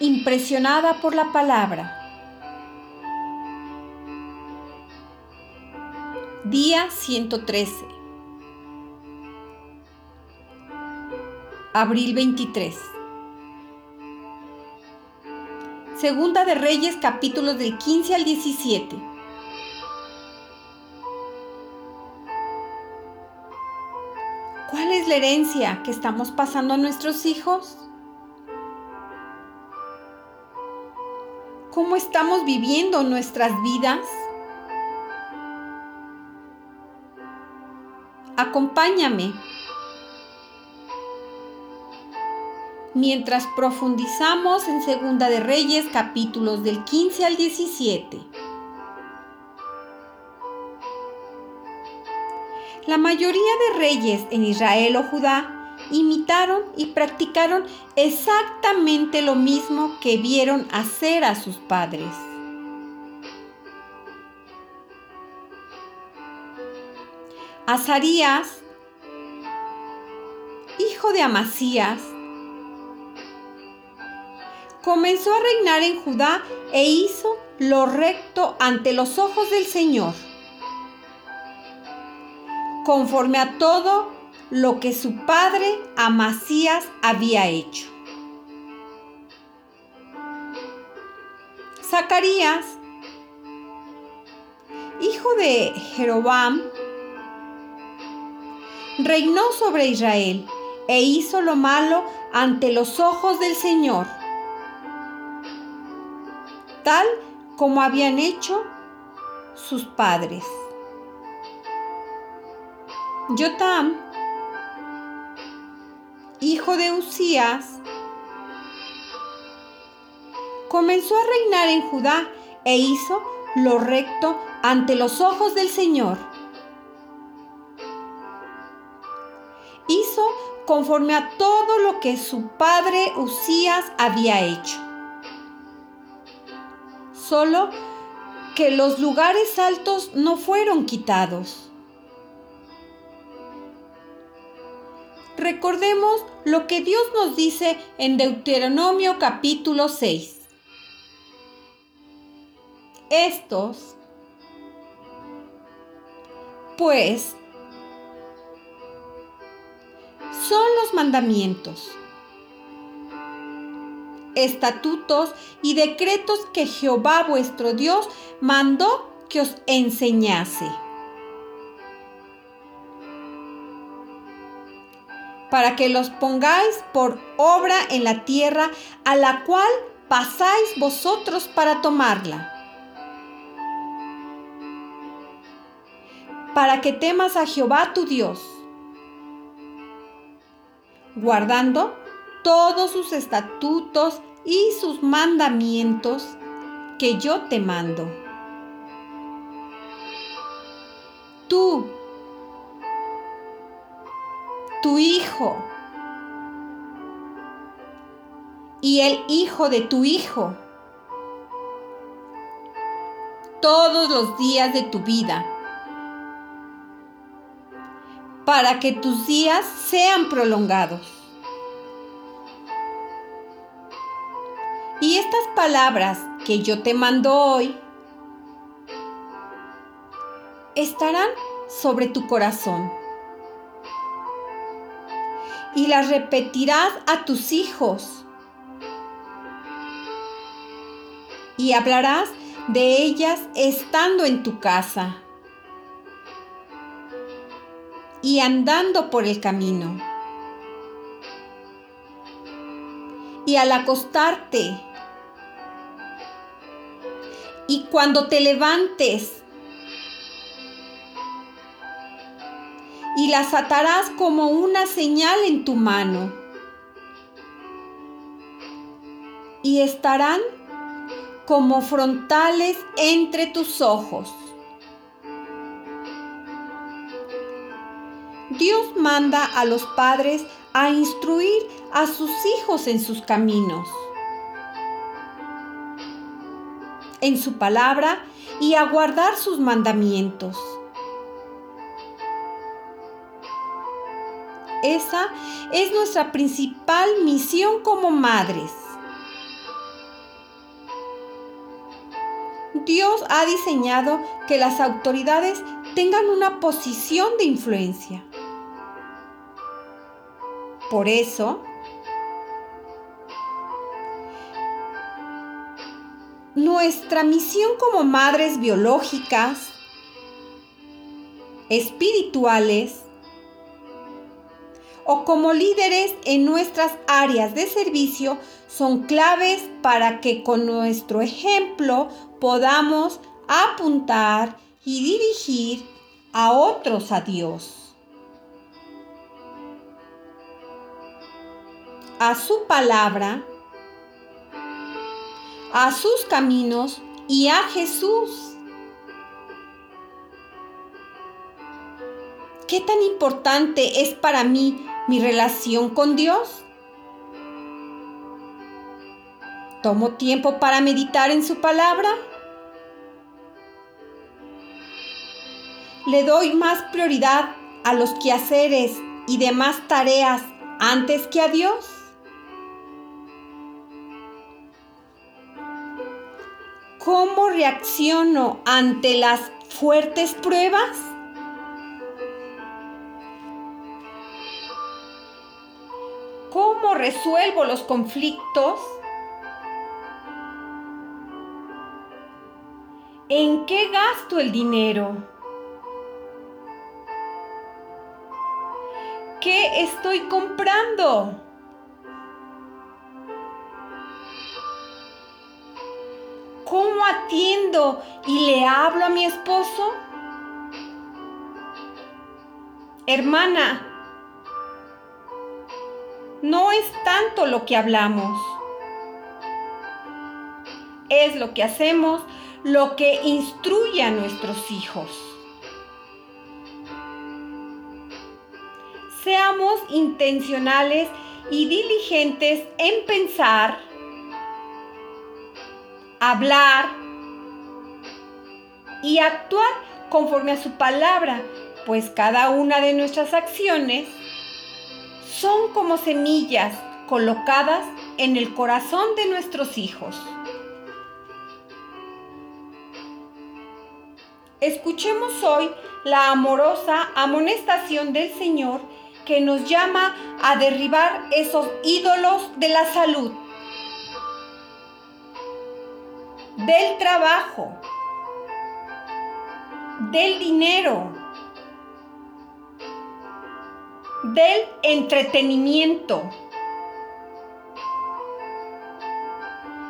impresionada por la palabra. Día 113. Abril 23. Segunda de Reyes capítulos del 15 al 17. ¿Cuál es la herencia que estamos pasando a nuestros hijos? ¿Cómo estamos viviendo nuestras vidas? Acompáñame mientras profundizamos en Segunda de Reyes capítulos del 15 al 17. La mayoría de reyes en Israel o Judá imitaron y practicaron exactamente lo mismo que vieron hacer a sus padres. Azarías, hijo de Amasías, comenzó a reinar en Judá e hizo lo recto ante los ojos del Señor, conforme a todo lo que su padre Amasías había hecho. Zacarías, hijo de Jeroboam, reinó sobre Israel e hizo lo malo ante los ojos del Señor, tal como habían hecho sus padres. Jotam, hijo de Usías, comenzó a reinar en Judá e hizo lo recto ante los ojos del Señor. Hizo conforme a todo lo que su padre Usías había hecho. Solo que los lugares altos no fueron quitados. Recordemos lo que Dios nos dice en Deuteronomio capítulo 6. Estos, pues, son los mandamientos, estatutos y decretos que Jehová vuestro Dios mandó que os enseñase para que los pongáis por obra en la tierra a la cual pasáis vosotros para tomarla. Para que temas a Jehová tu Dios, guardando todos sus estatutos y sus mandamientos que yo te mando. Tú tu hijo. Y el hijo de tu hijo. Todos los días de tu vida. Para que tus días sean prolongados. Y estas palabras que yo te mando hoy estarán sobre tu corazón y las repetirás a tus hijos. Y hablarás de ellas estando en tu casa y andando por el camino. Y al acostarte y cuando te levantes y las atarás como una señal en tu mano. Y estarán como frontales entre tus ojos. Dios manda a los padres a instruir a sus hijos en sus caminos, en su palabra y a guardar sus mandamientos. Esa es nuestra principal misión como madres. Dios ha diseñado que las autoridades tengan una posición de influencia. Por eso, nuestra misión como madres biológicas, espirituales o como líderes en nuestras áreas de servicio son claves para que con nuestro ejemplo podamos apuntar y dirigir a otros a Dios. a su palabra, a sus caminos y a Jesús. ¿Qué tan importante es para mí mi relación con Dios? ¿Tomo tiempo para meditar en su palabra? ¿Le doy más prioridad a los quehaceres y demás tareas antes que a Dios? ¿Cómo reacciono ante las fuertes pruebas? Resuelvo los conflictos? ¿En qué gasto el dinero? ¿Qué estoy comprando? ¿Cómo atiendo y le hablo a mi esposo? Hermana, no es tanto lo que hablamos, es lo que hacemos, lo que instruye a nuestros hijos. Seamos intencionales y diligentes en pensar, hablar y actuar conforme a su palabra, pues cada una de nuestras acciones son como semillas colocadas en el corazón de nuestros hijos. Escuchemos hoy la amorosa amonestación del Señor que nos llama a derribar esos ídolos de la salud del trabajo, del dinero, del entretenimiento,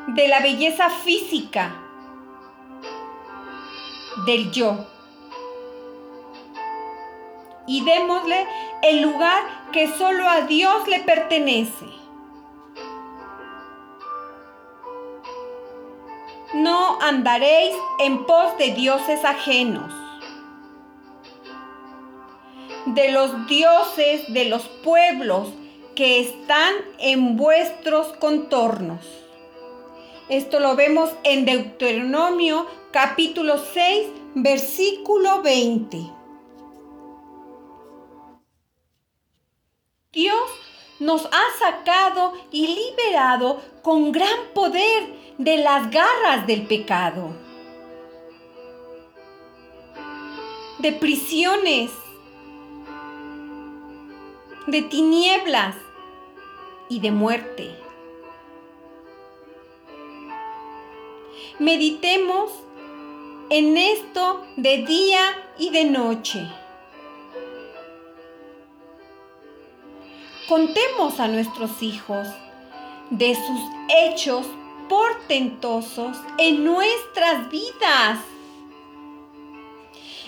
de la belleza física, del yo. Y démosle el lugar que solo a Dios le pertenece. no andaréis en pos de dioses ajenos, de los dioses de los pueblos que están en vuestros contornos. Esto lo vemos en Deuteronomio capítulo 6, versículo 20. Dios nos ha sacado y liberado con gran poder de las garras del pecado, de prisiones, de tinieblas y de muerte. Meditemos en esto de día y de noche. Contemos a nuestros hijos de sus hechos portentosos en nuestras vidas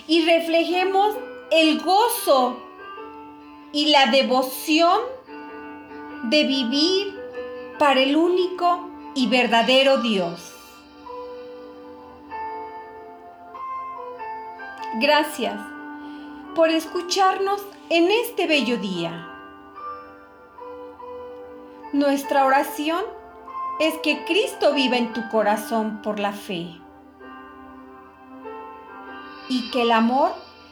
y reflejemos el gozo y la devoción de vivir para el único y verdadero Dios. Gracias por escucharnos en este bello día. Nuestra oración es que Cristo viva en tu corazón por la fe y que el amor